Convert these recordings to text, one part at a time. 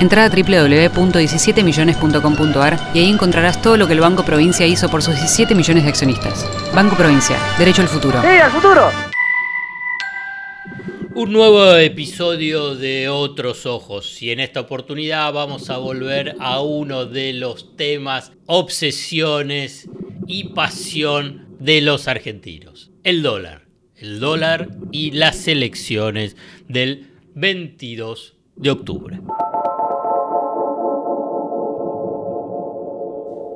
Entra a www.17millones.com.ar y ahí encontrarás todo lo que el Banco Provincia hizo por sus 17 millones de accionistas. Banco Provincia, derecho al futuro. ¡Sí, al futuro! Un nuevo episodio de Otros Ojos y en esta oportunidad vamos a volver a uno de los temas, obsesiones y pasión de los argentinos, el dólar. El dólar y las elecciones del 22 de octubre.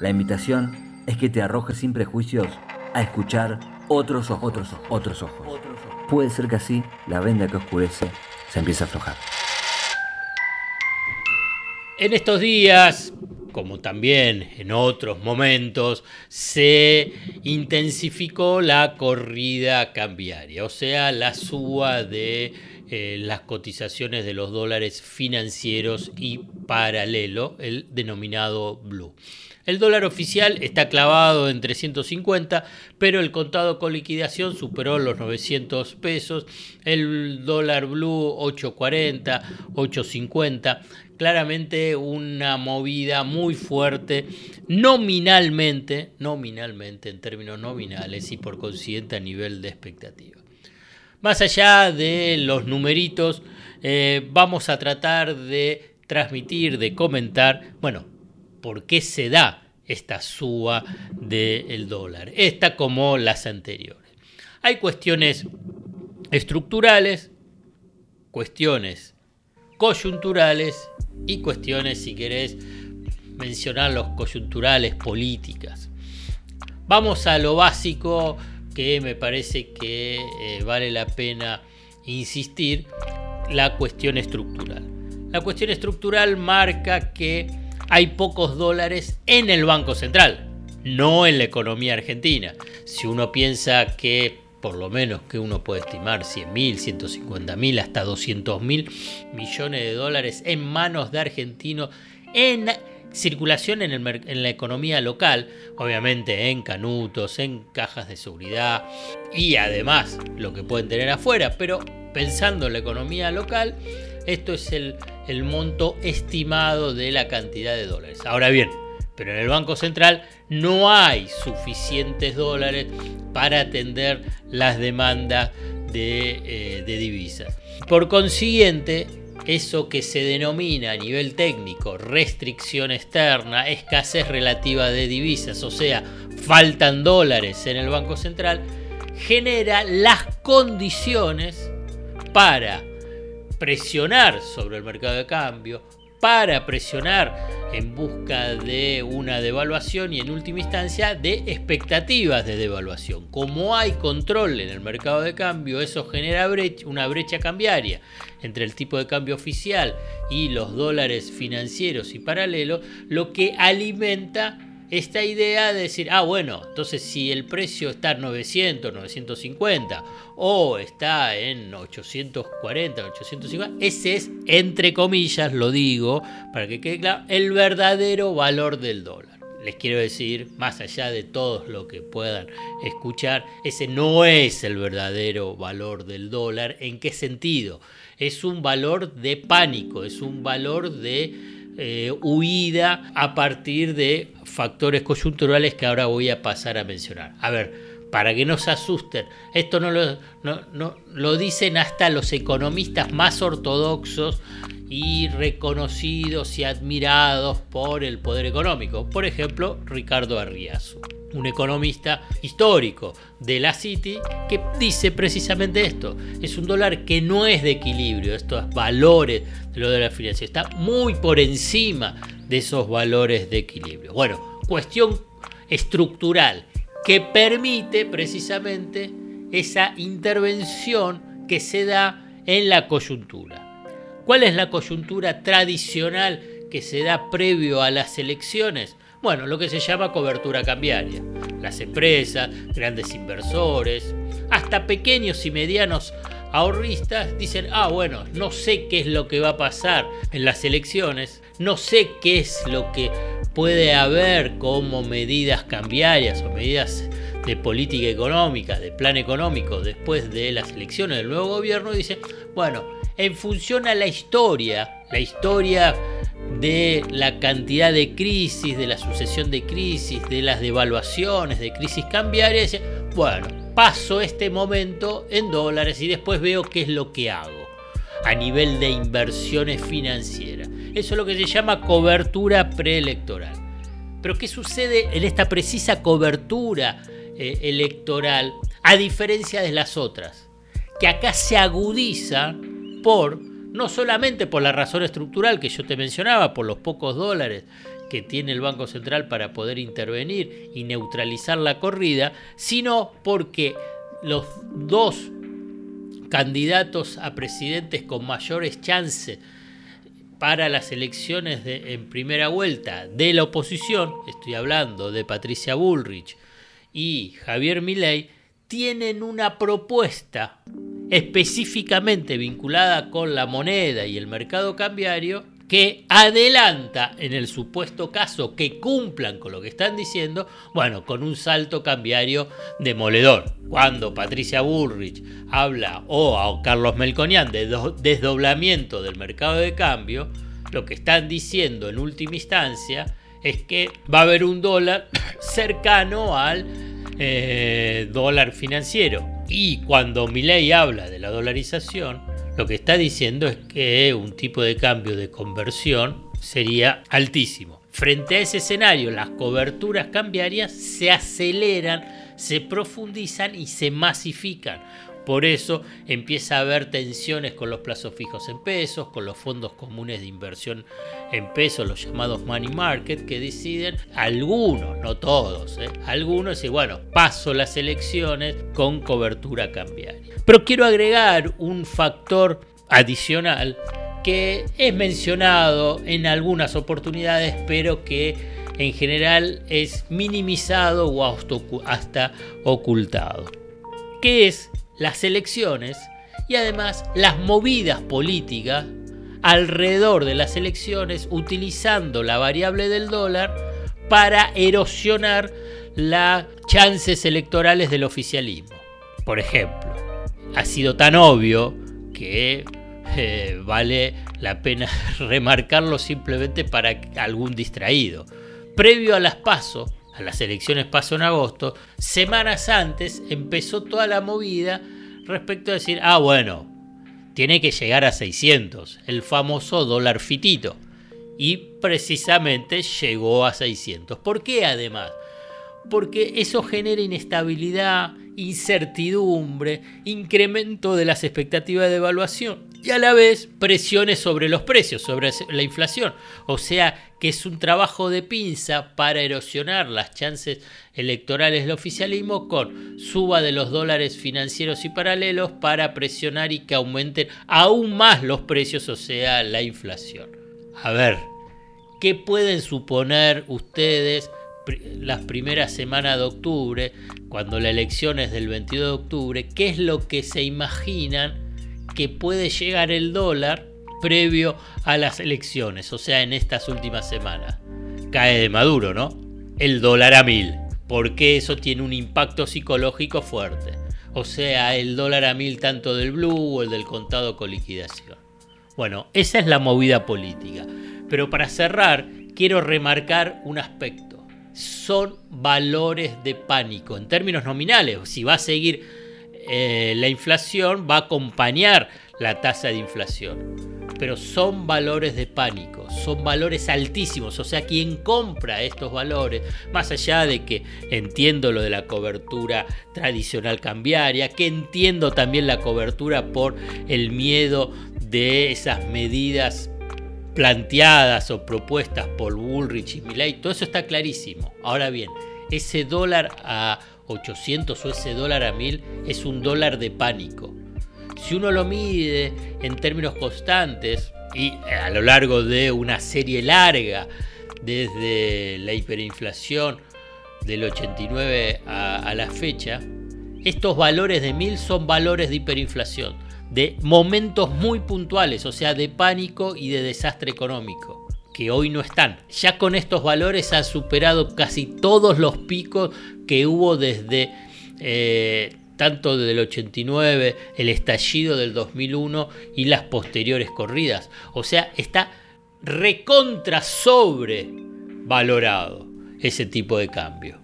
La invitación es que te arrojes sin prejuicios a escuchar otros ojos, otros ojos, otros ojos. Puede ser que así la venda que oscurece se empiece a aflojar. En estos días, como también en otros momentos, se intensificó la corrida cambiaria, o sea, la suba de eh, las cotizaciones de los dólares financieros y paralelo, el denominado blue. El dólar oficial está clavado en 350, pero el contado con liquidación superó los 900 pesos. El dólar blue 840, 850. Claramente una movida muy fuerte nominalmente, nominalmente en términos nominales y por consiguiente a nivel de expectativa. Más allá de los numeritos, eh, vamos a tratar de transmitir, de comentar, bueno, por qué se da esta suba del dólar, esta como las anteriores. Hay cuestiones estructurales, cuestiones coyunturales y cuestiones, si querés mencionar los coyunturales, políticas. Vamos a lo básico que me parece que eh, vale la pena insistir, la cuestión estructural. La cuestión estructural marca que hay pocos dólares en el Banco Central, no en la economía argentina. Si uno piensa que por lo menos que uno puede estimar 100 mil, 150 mil, hasta 200 mil millones de dólares en manos de argentinos en circulación en, la economía local, obviamente en canutos, en cajas de seguridad y además lo que pueden tener afuera, pero pensando en la economía local, esto es el, monto estimado de la cantidad de dólares. Ahora bien, pero en el Banco Central no hay suficientes dólares para atender las demandas de, eh, de, divisas. Por consiguiente, eso que se denomina a nivel técnico restricción externa, escasez relativa de divisas, o sea, faltan dólares en el Banco Central, genera las condiciones para presionar sobre el mercado de cambio, para presionar en busca de una devaluación y en última instancia de expectativas de devaluación. Como hay control en el mercado de cambio, eso genera una brecha cambiaria entre el tipo de cambio oficial y los dólares financieros y paralelos, lo que alimenta esta idea de decir, ah, bueno, entonces si el precio está en 900, 950 o está en 840, 850, ese es, entre comillas, lo digo, para que quede claro, el verdadero valor del dólar. Les quiero decir, más allá de todo lo que puedan escuchar, ese no es el verdadero valor del dólar. ¿En qué sentido? Es un valor de pánico, es un valor de eh, huida a partir de factores coyunturales que ahora voy a pasar a mencionar. A ver, para que no se asusten. Esto no lo, no, lo dicen hasta los economistas más ortodoxos y reconocidos y admirados por el poder económico. Por ejemplo, Ricardo Arriazu, un economista histórico de la City que dice precisamente esto. Es un dólar que no es de equilibrio, estos valores de lo de la financiación, está muy por encima de esos valores de equilibrio. Bueno, cuestión estructural que permite precisamente esa intervención que se da en la coyuntura. ¿Cuál es la coyuntura tradicional que se da previo a las elecciones? Bueno, lo que se llama cobertura cambiaria. Las empresas, grandes inversores, hasta pequeños y medianos ahorristas dicen, ah, bueno, no sé qué es lo que va a pasar en las elecciones, no sé qué es lo que puede haber como medidas cambiarias o medidas de política económica, de plan económico después de las elecciones del nuevo gobierno, dice, bueno, en función a la historia, la historia de la cantidad de crisis, de la sucesión de crisis, de las devaluaciones, de crisis cambiarias, bueno, paso este momento en dólares y después veo qué es lo que hago a nivel de inversiones financieras. Eso es lo que se llama cobertura preelectoral. Pero ¿qué sucede en esta precisa cobertura eh, electoral a diferencia de las otras? Que acá se agudiza no solamente por la razón estructural que yo te mencionaba, por los pocos dólares que tiene el Banco Central para poder intervenir y neutralizar la corrida, sino porque los dos candidatos a presidentes con mayores chances para las elecciones en primera vuelta de la oposición, estoy hablando de Patricia Bullrich y Javier Milei, tienen una propuesta específicamente vinculada con la moneda y el mercado cambiario que adelanta, en el supuesto caso que cumplan con lo que están diciendo, bueno, con un salto cambiario demoledor. Cuando Patricia Bullrich habla o a Carlos Melconian de desdoblamiento del mercado de cambio, lo que están diciendo en última instancia es que va a haber un dólar cercano al eh, dólar financiero. Y cuando Milei habla de la dolarización, lo que está diciendo es que un tipo de cambio de conversión sería altísimo. Frente a ese escenario, las coberturas cambiarias se aceleran, se profundizan y se masifican. Por eso empieza a haber tensiones con los plazos fijos en pesos, con los fondos comunes de inversión en pesos, los llamados money market, que deciden, algunos, no todos, ¿eh? algunos, y bueno, paso las elecciones con cobertura cambiaria. Pero quiero agregar un factor adicional que es mencionado en algunas oportunidades, pero que en general es minimizado o hasta ocultado, que es las elecciones y además las movidas políticas alrededor de las elecciones utilizando la variable del dólar para erosionar las chances electorales del oficialismo. Por ejemplo, ha sido tan obvio que eh, vale la pena remarcarlo simplemente para algún distraído. Previo a las pasos, las elecciones paso en agosto, semanas antes empezó toda la movida respecto a decir, ah, bueno, tiene que llegar a 600, el famoso dólar fitito. Y precisamente llegó a 600. ¿Por qué además? Porque eso genera inestabilidad, incertidumbre, incremento de las expectativas de evaluación y a la vez presiones sobre los precios, sobre la inflación. O sea que es un trabajo de pinza para erosionar las chances electorales del oficialismo con suba de los dólares financieros y paralelos para presionar y que aumenten aún más los precios, o sea, la inflación. A ver, ¿qué pueden suponer ustedes? las primeras semanas de octubre, cuando la elección es del 22 de octubre, qué es lo que se imaginan que puede llegar el dólar previo a las elecciones, o sea, en estas últimas semanas. Cae de Maduro, ¿no? El dólar a mil, porque eso tiene un impacto psicológico fuerte. O sea, el dólar a mil tanto del blue o el del contado con liquidación. Bueno, esa es la movida política. Pero para cerrar, quiero remarcar un aspecto. son valores de pánico. En términos nominales, si va a seguir eh, la inflación, va a acompañar la tasa de inflación. Pero son valores de pánico, son valores altísimos. O sea, quien compra estos valores, más allá de que entiendo lo de la cobertura tradicional cambiaria, que entiendo también la cobertura por el miedo de esas medidas planteadas o propuestas por Bullrich y Milley, todo eso está clarísimo. Ahora bien, ese dólar a 800 o ese dólar a 1000 es un dólar de pánico. Si uno lo mide en términos constantes y a lo largo de una serie larga, desde la hiperinflación del 89 a, a la fecha, estos valores de 1000 son valores de hiperinflación de momentos muy puntuales, o sea, de pánico y de desastre económico, que hoy no están. Ya con estos valores ha superado casi todos los picos que hubo desde eh, tanto del 89, el estallido del 2001 y las posteriores corridas. O sea, está recontra sobre valorado ese tipo de cambio,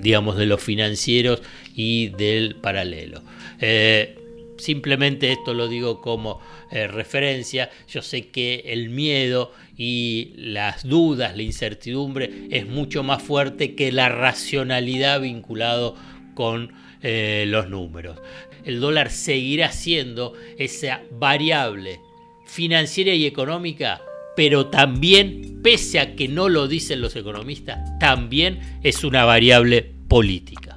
digamos, de los financieros y del paralelo. Eh, Simplemente esto lo digo como eh, referencia. Yo sé que el miedo y las dudas, la incertidumbre es mucho más fuerte que la racionalidad vinculado con eh, los números. El dólar seguirá siendo esa variable financiera y económica, pero también, pese a que no lo dicen los economistas, también es una variable política.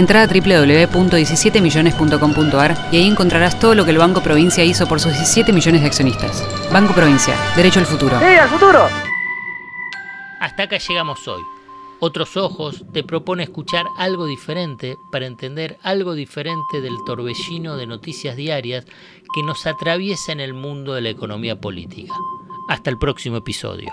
Entra a www.17millones.com.ar y ahí encontrarás todo lo que el Banco Provincia hizo por sus 17 millones de accionistas. Banco Provincia, derecho al futuro. ¡Sí, al futuro! Hasta acá llegamos hoy. Otros Ojos te propone escuchar algo diferente para entender algo diferente del torbellino de noticias diarias que nos atraviesa en el mundo de la economía política. Hasta el próximo episodio.